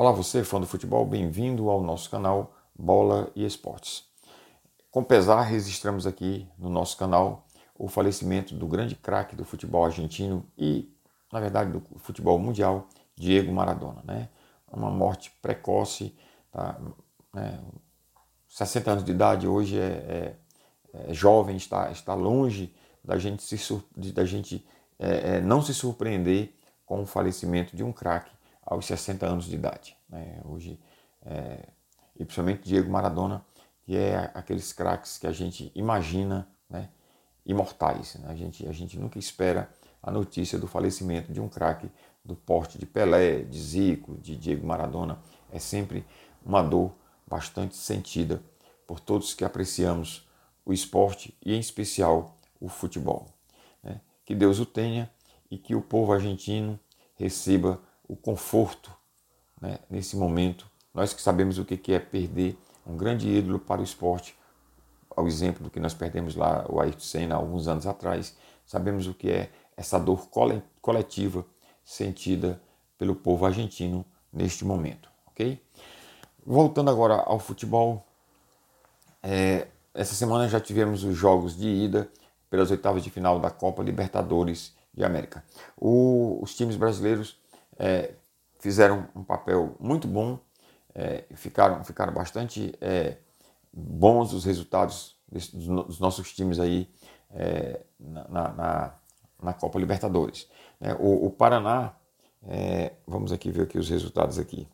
Olá você, fã do futebol, bem-vindo ao nosso canal Bola e Esportes. Com pesar, registramos aqui no nosso canal o falecimento do grande craque do futebol argentino e, na verdade, do futebol mundial, Diego Maradona. Né? Uma morte precoce, tá? né? 60 anos de idade, hoje é, é, é jovem, está, está longe da gente, se, da gente é, é, não se surpreender com o falecimento de um craque aos 60 anos de idade. Né? Hoje, é, e principalmente Diego Maradona, que é aqueles craques que a gente imagina né, imortais. Né? A, gente, a gente nunca espera a notícia do falecimento de um craque do porte de Pelé, de Zico, de Diego Maradona. É sempre uma dor bastante sentida por todos que apreciamos o esporte e, em especial, o futebol. Né? Que Deus o tenha e que o povo argentino receba o conforto né, nesse momento. Nós que sabemos o que é perder um grande ídolo para o esporte, ao exemplo do que nós perdemos lá, o Ayrton Senna, alguns anos atrás, sabemos o que é essa dor coletiva sentida pelo povo argentino neste momento, ok? Voltando agora ao futebol, é, essa semana já tivemos os jogos de ida pelas oitavas de final da Copa Libertadores de América. O, os times brasileiros é, fizeram um papel muito bom, é, ficaram, ficaram bastante é, bons os resultados dos, nossos times aí é, na, na, na, Copa Libertadores. Né? O, o Paraná, é, vamos aqui ver aqui os resultados aqui.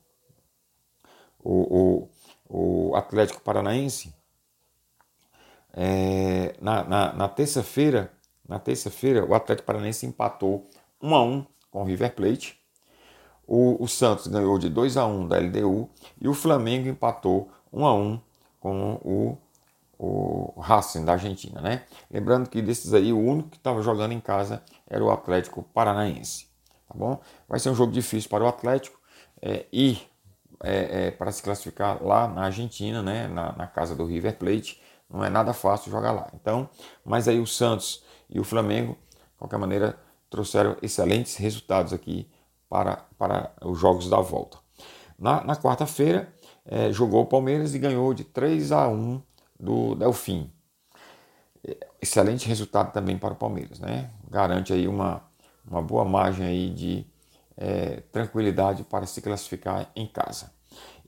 O, o, o Atlético Paranaense, é, na, na, na terça-feira, na terça-feira, o Atlético Paranaense empatou 1 a 1 com o River Plate. O, o Santos ganhou de 2 a 1 da LDU e o Flamengo empatou 1 a 1 com o, o Racing da Argentina, né? Lembrando que desses aí o único que estava jogando em casa era o Atlético Paranaense, tá bom? Vai ser um jogo difícil para o Atlético é, ir é, é, para se classificar lá na Argentina, né? Na, na casa do River Plate, não é nada fácil jogar lá. Então, mas aí o Santos e o Flamengo, de qualquer maneira, trouxeram excelentes resultados aqui para, para os jogos da volta. Na, na quarta-feira, é, jogou o Palmeiras e ganhou de 3 a 1 do Delfim. Excelente resultado também para o Palmeiras, né? Garante aí uma, uma boa margem aí de é, tranquilidade para se classificar em casa.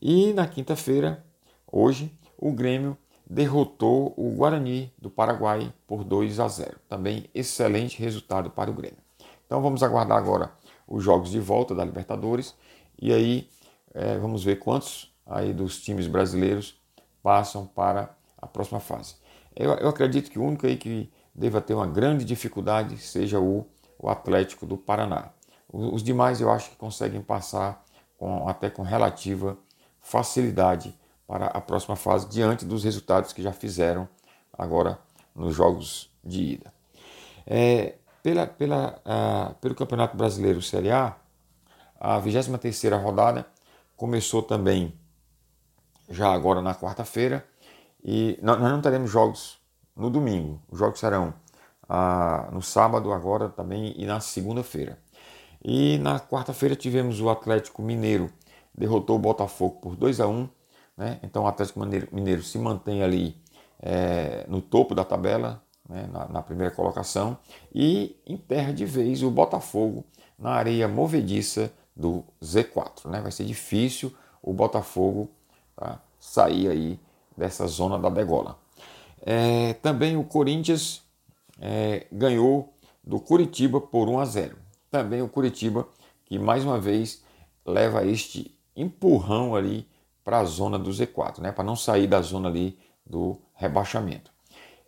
E na quinta-feira, hoje, o Grêmio derrotou o Guarani do Paraguai por 2 a 0. Também excelente resultado para o Grêmio. Então vamos aguardar agora os jogos de volta da Libertadores e aí é, vamos ver quantos aí dos times brasileiros passam para a próxima fase. Eu, eu acredito que o único aí que deva ter uma grande dificuldade seja o, o Atlético do Paraná. Os, os demais eu acho que conseguem passar com, até com relativa facilidade para a próxima fase, diante dos resultados que já fizeram agora nos jogos de ida. É, pela, pela, uh, pelo Campeonato Brasileiro Série A, a 23 rodada começou também já agora na quarta-feira e nós não teremos jogos no domingo. Os jogos serão uh, no sábado agora também e na segunda-feira. E na quarta-feira tivemos o Atlético Mineiro derrotou o Botafogo por 2 a 1 né? Então o Atlético Mineiro, Mineiro se mantém ali é, no topo da tabela, né? na, na, primeira colocação, e enterra de vez o Botafogo na areia movediça do Z4. Né? Vai ser difícil o Botafogo tá? sair aí dessa zona da degola. É, também o Corinthians é, ganhou do Curitiba por 1 a 0. Também o Curitiba que mais uma vez leva este empurrão ali para a zona do Z4, né? para não sair da zona ali do rebaixamento.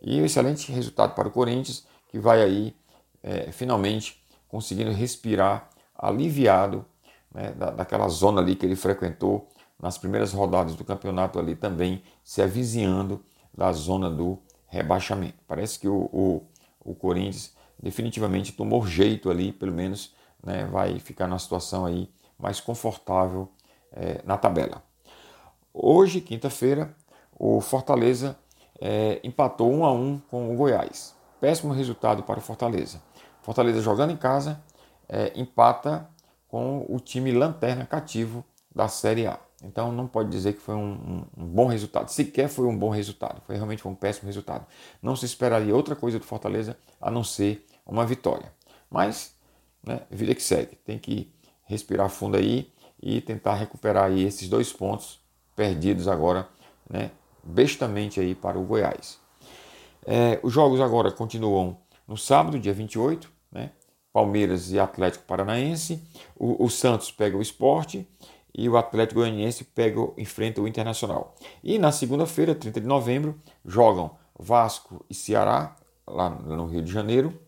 E um excelente resultado para o Corinthians, que vai aí é, finalmente conseguindo respirar aliviado né, da, daquela zona ali que ele frequentou nas primeiras rodadas do campeonato ali também se avizinhando da zona do rebaixamento. Parece que o, o, o Corinthians definitivamente tomou jeito ali, pelo menos né, vai ficar numa situação aí mais confortável é, na tabela. Hoje, quinta-feira, o Fortaleza é, empatou 1 a 1 com o Goiás. Péssimo resultado para o Fortaleza. Fortaleza jogando em casa é, empata com o time lanterna cativo da Série A. Então não pode dizer que foi um, um, um, bom resultado. Sequer foi um bom resultado. Foi realmente um péssimo resultado. Não se esperaria outra coisa do Fortaleza a não ser uma vitória. Mas, né, vida que segue. Tem que respirar fundo aí e tentar recuperar aí esses dois pontos perdidos agora, né, bestamente aí para o Goiás. É, os jogos agora continuam no sábado, dia 28, né? Palmeiras e Atlético Paranaense. O, o Santos pega o esporte e o Atlético Goianiense pega, enfrenta o Internacional. E na segunda-feira, 30 de novembro, jogam Vasco e Ceará, lá no Rio de Janeiro,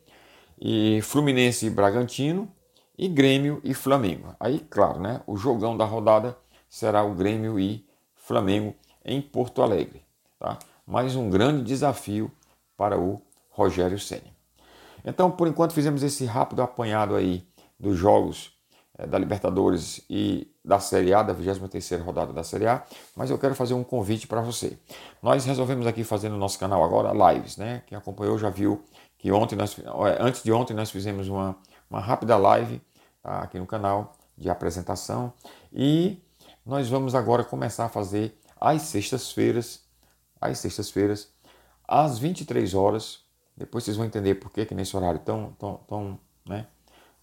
e Fluminense e Bragantino, e Grêmio e Flamengo. Aí, claro, né, o jogão da rodada será o Grêmio e Flamengo em Porto Alegre. Tá? Mais um grande desafio para o Rogério Senna. Então, por enquanto, fizemos esse rápido apanhado aí dos jogos é, da Libertadores e da Série A, da 23ª rodada da Série A, mas eu quero fazer um convite para você. Nós resolvemos aqui fazer no nosso canal agora lives, né? Quem acompanhou já viu que ontem nós, antes de ontem nós fizemos uma, uma rápida live tá, aqui no canal de apresentação e nós vamos agora começar a fazer às sextas-feiras, às sextas-feiras, às 23 horas. Depois vocês vão entender por que, que nesse horário tão, tão, tão né,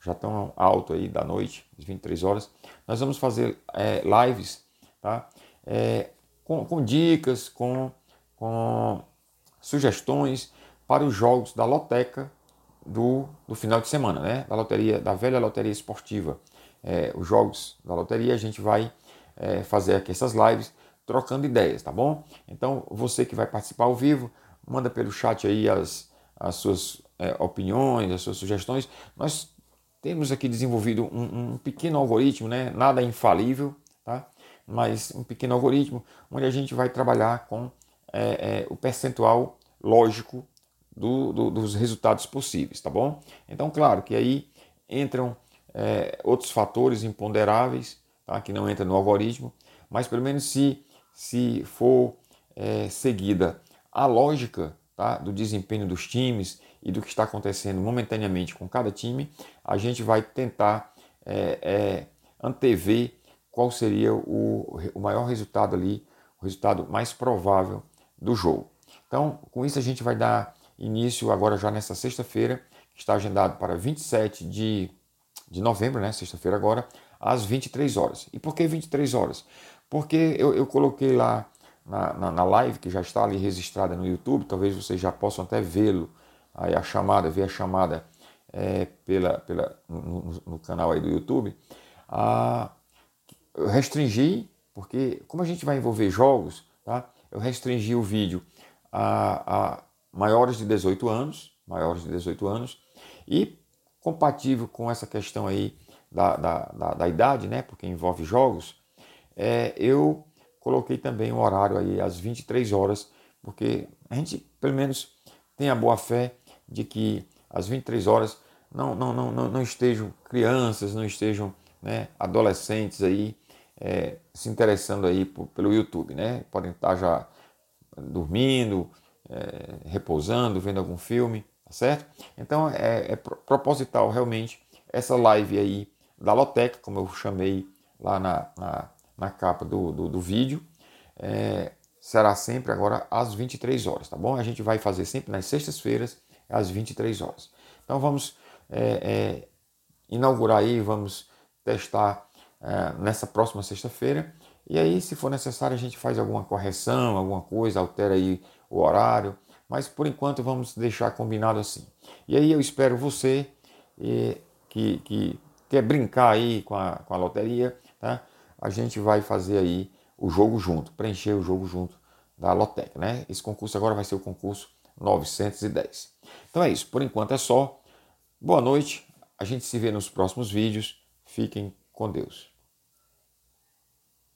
já tão alto aí da noite, às 23 horas, nós vamos fazer é, lives, tá? É, com, com, dicas, com, com sugestões para os jogos da loteca do, do final de semana, né? Da loteria, da velha loteria esportiva. É, os jogos da loteria a gente vai é, fazer aqui essas lives trocando ideias, tá bom? Então você que vai participar ao vivo, manda pelo chat aí as, as suas é, opiniões, as suas sugestões. Nós temos aqui desenvolvido um, um pequeno algoritmo, né? nada infalível, tá? mas um pequeno algoritmo onde a gente vai trabalhar com é, é, o percentual lógico do, do, dos resultados possíveis, tá bom? Então, claro que aí entram é, outros fatores imponderáveis tá? que não entram no algoritmo, mas pelo menos se, se for é, seguida a lógica tá? do desempenho dos times e do que está acontecendo momentaneamente com cada time, a gente vai tentar é, é, antever qual seria o, o maior resultado ali, o resultado mais provável do jogo. Então, com isso a gente vai dar início agora já nessa sexta-feira, que está agendado para 27 de, de novembro, né? Sexta-feira agora, às 23 horas. E por que 23 horas? Porque eu, eu coloquei lá na, na, na, live, que já está ali registrada no YouTube, talvez vocês já possam até vê-lo, aí a chamada, ver a chamada é, pela, pela, no, no, canal aí do YouTube. Ah, eu restringi, porque como a gente vai envolver jogos, tá? eu restringi o vídeo a, a maiores de 18 anos, maiores de 18 anos, e compatível com essa questão aí da, da, da, da idade, né? porque envolve jogos, é, eu coloquei também um horário aí às 23 horas, porque a gente pelo menos tem a boa fé de que às 23 horas não, não, não, não, não estejam crianças, não estejam né, adolescentes aí é, se interessando aí por, pelo YouTube, né? Podem estar já dormindo, é, repousando, vendo algum filme, tá certo? Então é, é proposital realmente essa live aí da Loteca, como eu chamei lá na, na na capa do, do, do vídeo. É, será sempre agora às 23 horas, tá bom? A gente vai fazer sempre nas sextas-feiras, às 23 horas. Então vamos é, é, inaugurar aí, vamos testar é, nessa próxima sexta-feira. E aí, se for necessário, a gente faz alguma correção, alguma coisa, altera aí o horário. Mas por enquanto vamos deixar combinado assim. E aí eu espero você que, que quer brincar aí com a, com a loteria, tá? A gente vai fazer aí o jogo junto, preencher o jogo junto da Lotec, né? Esse concurso agora vai ser o concurso 910. Então é isso, por enquanto é só. Boa noite, a gente se vê nos próximos vídeos. Fiquem com Deus.